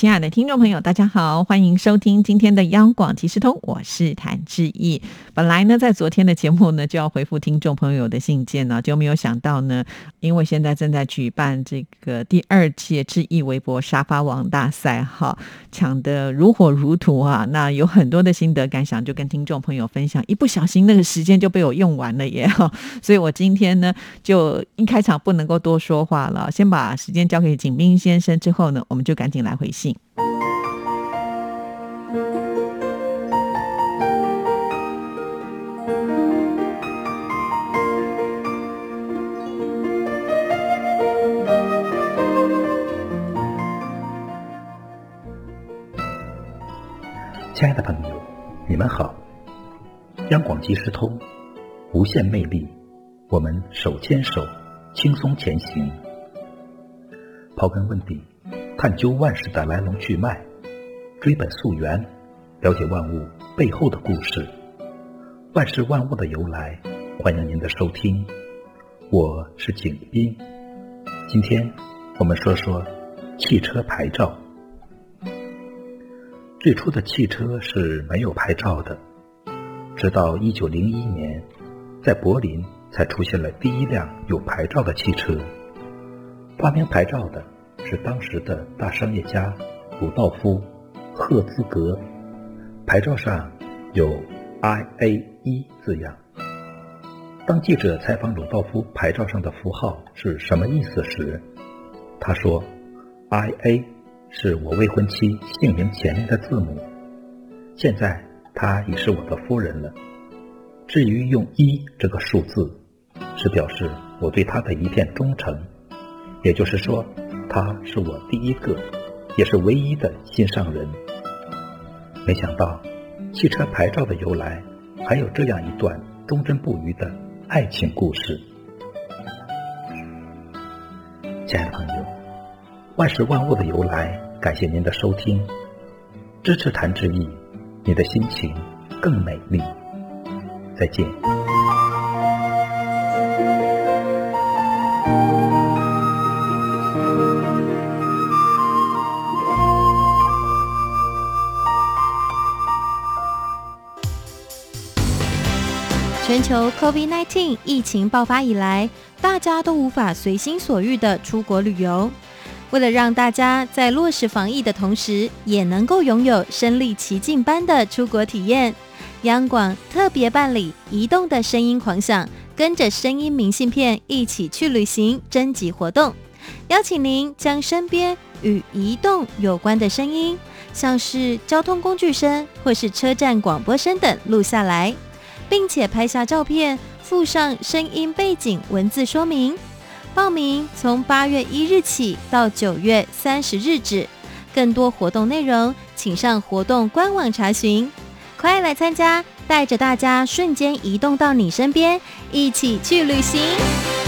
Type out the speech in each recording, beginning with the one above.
亲爱的听众朋友，大家好，欢迎收听今天的央广即时通，我是谭志毅。本来呢，在昨天的节目呢，就要回复听众朋友的信件呢，就没有想到呢，因为现在正在举办这个第二届志毅微博沙发王大赛，哈，抢得如火如荼啊！那有很多的心得感想，就跟听众朋友分享。一不小心，那个时间就被我用完了耶！哈，所以我今天呢，就一开场不能够多说话了，先把时间交给景斌先生，之后呢，我们就赶紧来回信。亲爱的朋友，你们好！央广即时通，无限魅力，我们手牵手，轻松前行。刨根问底。探究万事的来龙去脉，追本溯源，了解万物背后的故事，万事万物的由来。欢迎您的收听，我是景斌。今天我们说说汽车牌照。最初的汽车是没有牌照的，直到一九零一年，在柏林才出现了第一辆有牌照的汽车。发明牌照的。是当时的大商业家鲁道夫·赫兹格，牌照上有 “I A 一”字样。当记者采访鲁道夫牌照上的符号是什么意思时，他说：“I A 是我未婚妻姓名前面的字母。现在她已是我的夫人了。至于用一这个数字，是表示我对她的一片忠诚。也就是说。”他是我第一个，也是唯一的心上人。没想到，汽车牌照的由来还有这样一段忠贞不渝的爱情故事。亲爱的朋友，万事万物的由来，感谢您的收听，支持谭志毅，你的心情更美丽。再见。全球 COVID-19 疫情爆发以来，大家都无法随心所欲的出国旅游。为了让大家在落实防疫的同时，也能够拥有身临其境般的出国体验，央广特别办理“移动的声音狂想”，跟着声音明信片一起去旅行征集活动，邀请您将身边与移动有关的声音，像是交通工具声或是车站广播声等录下来。并且拍下照片，附上声音背景文字说明。报名从八月一日起到九月三十日止。更多活动内容，请上活动官网查询。快来参加，带着大家瞬间移动到你身边，一起去旅行。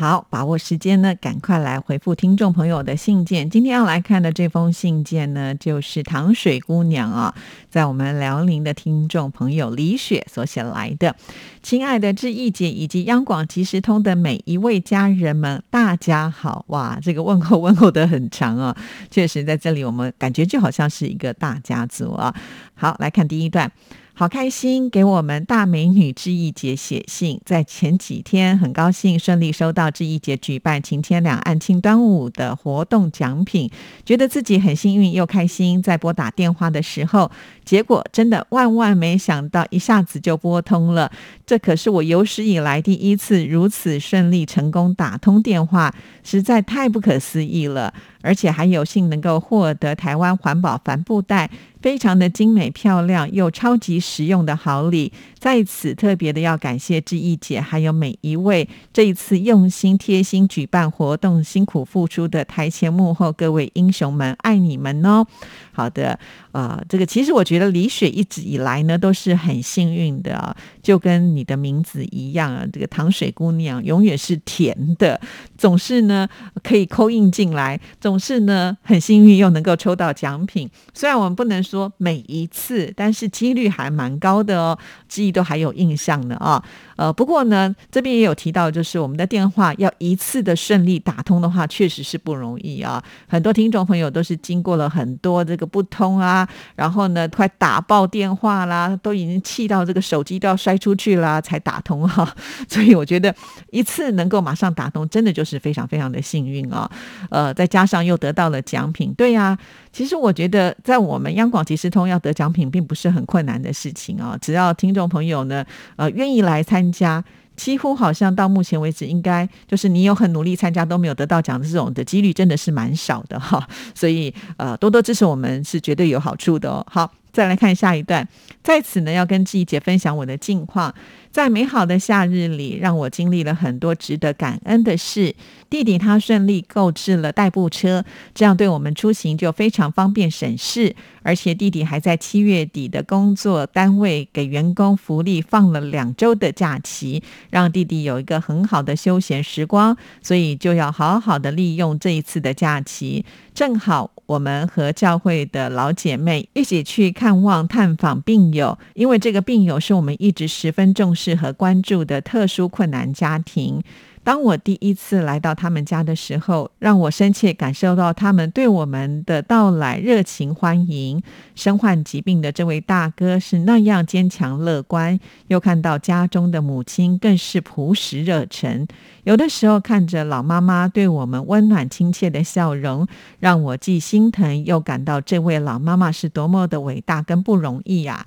好，把握时间呢，赶快来回复听众朋友的信件。今天要来看的这封信件呢，就是糖水姑娘啊，在我们辽宁的听众朋友李雪所写来的。亲爱的志毅姐以及央广即时通的每一位家人们，大家好！哇，这个问候问候的很长啊，确实在这里我们感觉就好像是一个大家族啊。好，来看第一段。好开心，给我们大美女志毅姐写信。在前几天，很高兴顺利收到志毅姐举办晴天两岸庆端午的活动奖品，觉得自己很幸运又开心。在拨打电话的时候，结果真的万万没想到，一下子就拨通了。这可是我有史以来第一次如此顺利成功打通电话，实在太不可思议了。而且还有幸能够获得台湾环保帆布袋。非常的精美漂亮又超级实用的好礼，在此特别的要感谢志毅姐，还有每一位这一次用心贴心举办活动、辛苦付出的台前幕后各位英雄们，爱你们哦！好的，呃，这个其实我觉得李雪一直以来呢都是很幸运的，就跟你的名字一样啊，这个糖水姑娘永远是甜的，总是呢可以扣印进来，总是呢很幸运又能够抽到奖品。虽然我们不能说每一次，但是几率还蛮高的哦，记都还有印象呢啊。呃，不过呢，这边也有提到，就是我们的电话要一次的顺利打通的话，确实是不容易啊。很多听众朋友都是经过了很多这个不通啊，然后呢，快打爆电话啦，都已经气到这个手机都要摔出去啦，才打通哈。所以我觉得一次能够马上打通，真的就是非常非常的幸运啊。呃，再加上又得到了奖品，对呀。其实我觉得，在我们央广即时通要得奖品，并不是很困难的事情啊。只要听众朋友呢，呃，愿意来参加，几乎好像到目前为止，应该就是你有很努力参加都没有得到奖的这种的几率，真的是蛮少的哈。所以呃，多多支持我们是绝对有好处的哦。好，再来看下一段，在此呢要跟季姐分享我的近况。在美好的夏日里，让我经历了很多值得感恩的事。弟弟他顺利购置了代步车，这样对我们出行就非常方便省事。而且弟弟还在七月底的工作单位给员工福利放了两周的假期，让弟弟有一个很好的休闲时光。所以就要好好的利用这一次的假期。正好我们和教会的老姐妹一起去看望探访病友，因为这个病友是我们一直十分重视。和关注的特殊困难家庭。当我第一次来到他们家的时候，让我深切感受到他们对我们的到来热情欢迎。身患疾病的这位大哥是那样坚强乐观，又看到家中的母亲更是朴实热忱。有的时候看着老妈妈对我们温暖亲切的笑容，让我既心疼又感到这位老妈妈是多么的伟大跟不容易呀。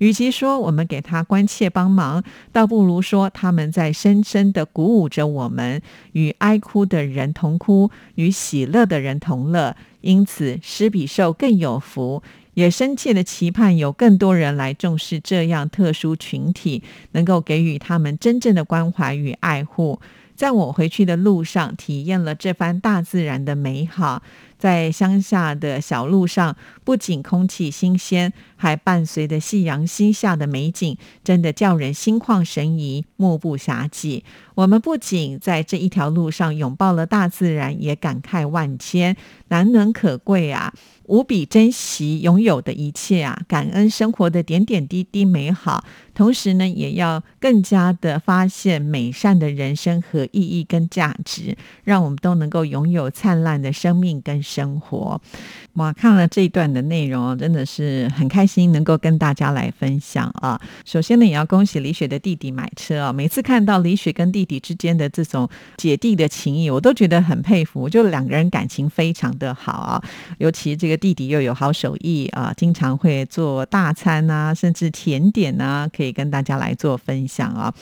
与其说我们给他关切帮忙，倒不如说他们在深深的鼓舞着我们，与哀哭的人同哭，与喜乐的人同乐。因此，施比受更有福，也深切的期盼有更多人来重视这样特殊群体，能够给予他们真正的关怀与爱护。在我回去的路上，体验了这番大自然的美好。在乡下的小路上，不仅空气新鲜，还伴随着夕阳西下的美景，真的叫人心旷神怡、目不暇接。我们不仅在这一条路上拥抱了大自然，也感慨万千，难能可贵啊！无比珍惜拥有的一切啊，感恩生活的点点滴滴美好，同时呢，也要更加的发现美善的人生和意义跟价值，让我们都能够拥有灿烂的生命跟生活。哇，看了这一段的内容，真的是很开心，能够跟大家来分享啊。首先呢，也要恭喜李雪的弟弟买车啊。每次看到李雪跟弟弟之间的这种姐弟的情谊，我都觉得很佩服，就两个人感情非常的好啊，尤其这个。弟弟又有好手艺啊，经常会做大餐啊，甚至甜点啊，可以跟大家来做分享啊。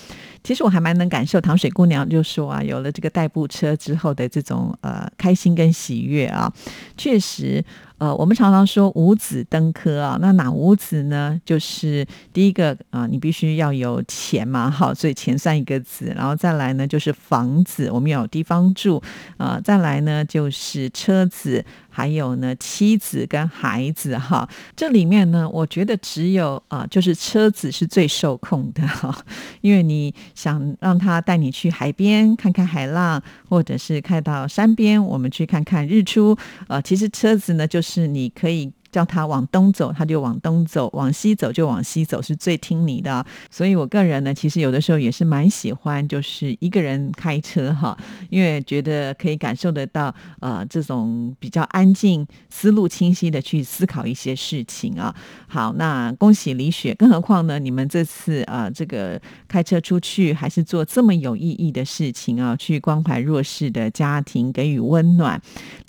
其实我还蛮能感受糖水姑娘就说啊，有了这个代步车之后的这种呃开心跟喜悦啊，确实。呃，我们常常说五子登科啊，那哪五子呢？就是第一个啊，你必须要有钱嘛，好，所以钱算一个子，然后再来呢就是房子，我们要有地方住啊，再来呢就是车子，还有呢妻子跟孩子哈。这里面呢，我觉得只有啊，就是车子是最受控的哈，因为你想让他带你去海边看看海浪，或者是开到山边，我们去看看日出，呃，其实车子呢就。是你可以。叫他往东走，他就往东走；往西走就往西走，是最听你的。所以我个人呢，其实有的时候也是蛮喜欢，就是一个人开车哈，因为觉得可以感受得到呃这种比较安静、思路清晰的去思考一些事情啊。好，那恭喜李雪，更何况呢，你们这次啊这个开车出去还是做这么有意义的事情啊，去关怀弱势的家庭，给予温暖。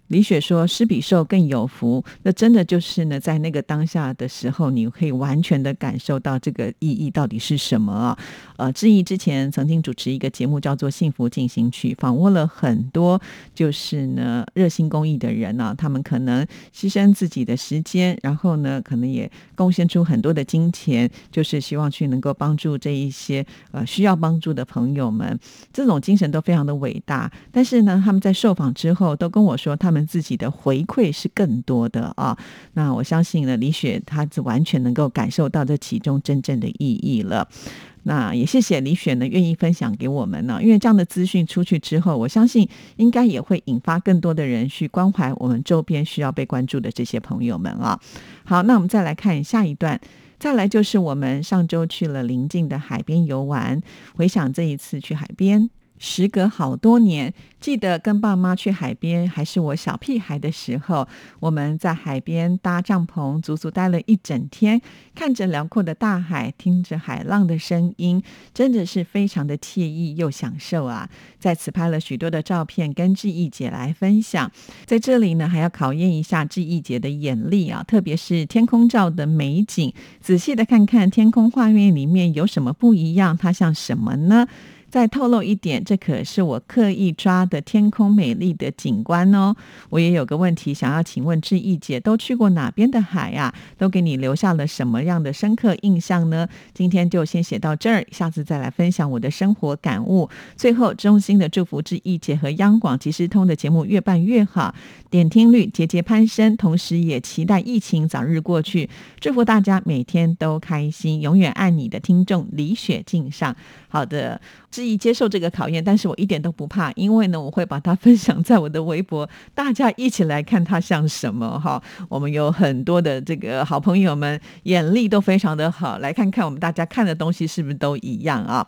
李雪说：“施比受更有福。”那真的就是呢，在那个当下的时候，你可以完全的感受到这个意义到底是什么啊？呃，志毅之前曾经主持一个节目叫做《幸福进行曲》，访问了很多就是呢热心公益的人呢，他们可能牺牲自己的时间，然后呢，可能也贡献出很多的金钱，就是希望去能够帮助这一些呃需要帮助的朋友们。这种精神都非常的伟大。但是呢，他们在受访之后都跟我说，他们自己的回馈是更多的啊。那我相信呢，李雪她是完全能够感受到这其中真正的意义了。那也谢谢李雪呢，愿意分享给我们呢。因为这样的资讯出去之后，我相信应该也会引发更多的人去关怀我们周边需要被关注的这些朋友们啊。好，那我们再来看下一段，再来就是我们上周去了邻近的海边游玩，回想这一次去海边。时隔好多年，记得跟爸妈去海边，还是我小屁孩的时候。我们在海边搭帐篷，足足待了一整天，看着辽阔的大海，听着海浪的声音，真的是非常的惬意又享受啊！在此拍了许多的照片，跟志毅姐来分享。在这里呢，还要考验一下志毅姐的眼力啊，特别是天空照的美景，仔细的看看天空画面里面有什么不一样，它像什么呢？再透露一点，这可是我刻意抓的天空美丽的景观哦。我也有个问题想要请问志毅姐，都去过哪边的海啊？都给你留下了什么样的深刻印象呢？今天就先写到这儿，下次再来分享我的生活感悟。最后，衷心的祝福志毅姐和央广即时通的节目越办越好，点听率节节攀升，同时也期待疫情早日过去。祝福大家每天都开心，永远爱你的听众李雪敬上。好的。质疑接受这个考验，但是我一点都不怕，因为呢，我会把它分享在我的微博，大家一起来看它像什么哈。我们有很多的这个好朋友们，眼力都非常的好，来看看我们大家看的东西是不是都一样啊。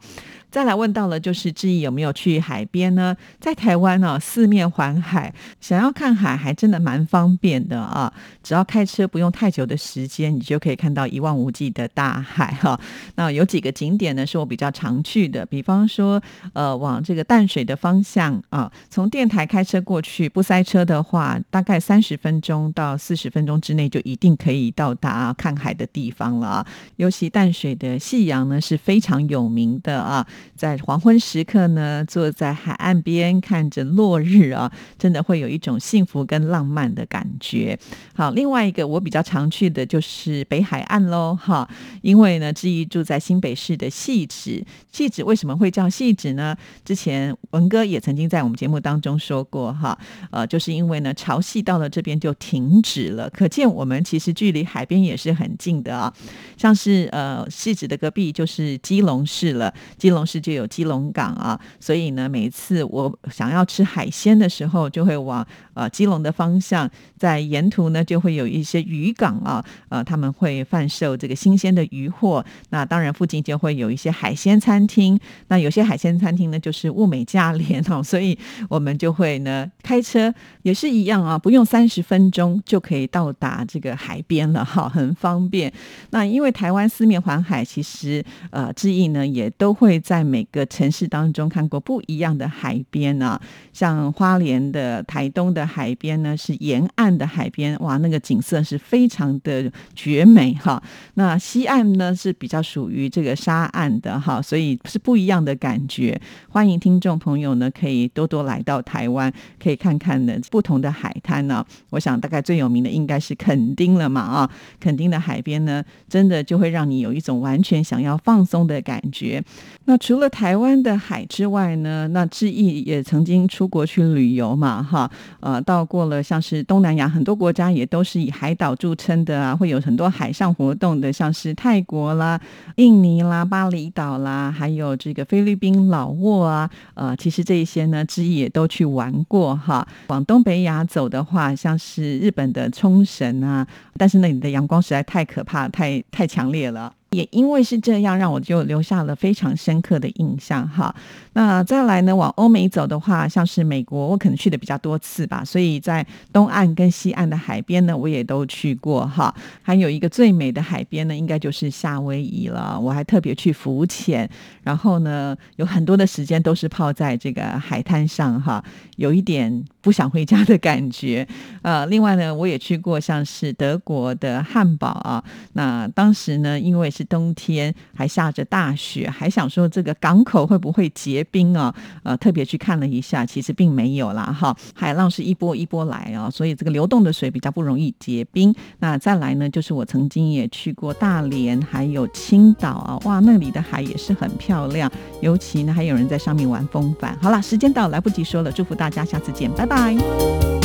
再来问到了，就是志毅有没有去海边呢？在台湾呢，四面环海，想要看海还真的蛮方便的啊！只要开车不用太久的时间，你就可以看到一望无际的大海哈。那有几个景点呢，是我比较常去的，比方说，呃，往这个淡水的方向啊，从电台开车过去，不塞车的话，大概三十分钟到四十分钟之内就一定可以到达看海的地方了啊。尤其淡水的夕阳呢是非常有名的啊。在黄昏时刻呢，坐在海岸边看着落日啊，真的会有一种幸福跟浪漫的感觉。好，另外一个我比较常去的就是北海岸喽，哈，因为呢，志毅住在新北市的汐止，汐止为什么会叫汐止呢？之前文哥也曾经在我们节目当中说过，哈，呃，就是因为呢，潮汐到了这边就停止了，可见我们其实距离海边也是很近的啊。像是呃，汐止的隔壁就是基隆市了，基隆。是就有基隆港啊，所以呢，每次我想要吃海鲜的时候，就会往呃基隆的方向，在沿途呢就会有一些渔港啊，呃他们会贩售这个新鲜的渔货。那当然附近就会有一些海鲜餐厅，那有些海鲜餐厅呢就是物美价廉哦，所以我们就会呢开车也是一样啊，不用三十分钟就可以到达这个海边了哈，很方便。那因为台湾四面环海，其实呃志毅呢也都会在。在每个城市当中看过不一样的海边啊，像花莲的、台东的海边呢，是沿岸的海边，哇，那个景色是非常的绝美哈。那西岸呢是比较属于这个沙岸的哈，所以是不一样的感觉。欢迎听众朋友呢可以多多来到台湾，可以看看呢不同的海滩呢。我想大概最有名的应该是垦丁了嘛啊，垦丁的海边呢，真的就会让你有一种完全想要放松的感觉。那除除了台湾的海之外呢，那志毅也曾经出国去旅游嘛，哈，呃，到过了像是东南亚很多国家，也都是以海岛著称的啊，会有很多海上活动的，像是泰国啦、印尼啦、巴厘岛啦，还有这个菲律宾、老挝啊，呃，其实这一些呢，志毅也都去玩过哈。往东北亚走的话，像是日本的冲绳啊，但是那里的阳光实在太可怕、太太强烈了。也因为是这样，让我就留下了非常深刻的印象哈。那再来呢，往欧美走的话，像是美国，我可能去的比较多次吧，所以在东岸跟西岸的海边呢，我也都去过哈。还有一个最美的海边呢，应该就是夏威夷了。我还特别去浮潜，然后呢，有很多的时间都是泡在这个海滩上哈，有一点不想回家的感觉。呃，另外呢，我也去过像是德国的汉堡啊，那当时呢，因为是冬天，还下着大雪，还想说这个港口会不会结冰啊？呃，特别去看了一下，其实并没有啦哈。海浪是一波一波来啊，所以这个流动的水比较不容易结冰。那再来呢，就是我曾经也去过大连，还有青岛啊，哇，那里的海也是很漂亮，尤其呢还有人在上面玩风帆。好了，时间到，来不及说了，祝福大家，下次见，拜拜。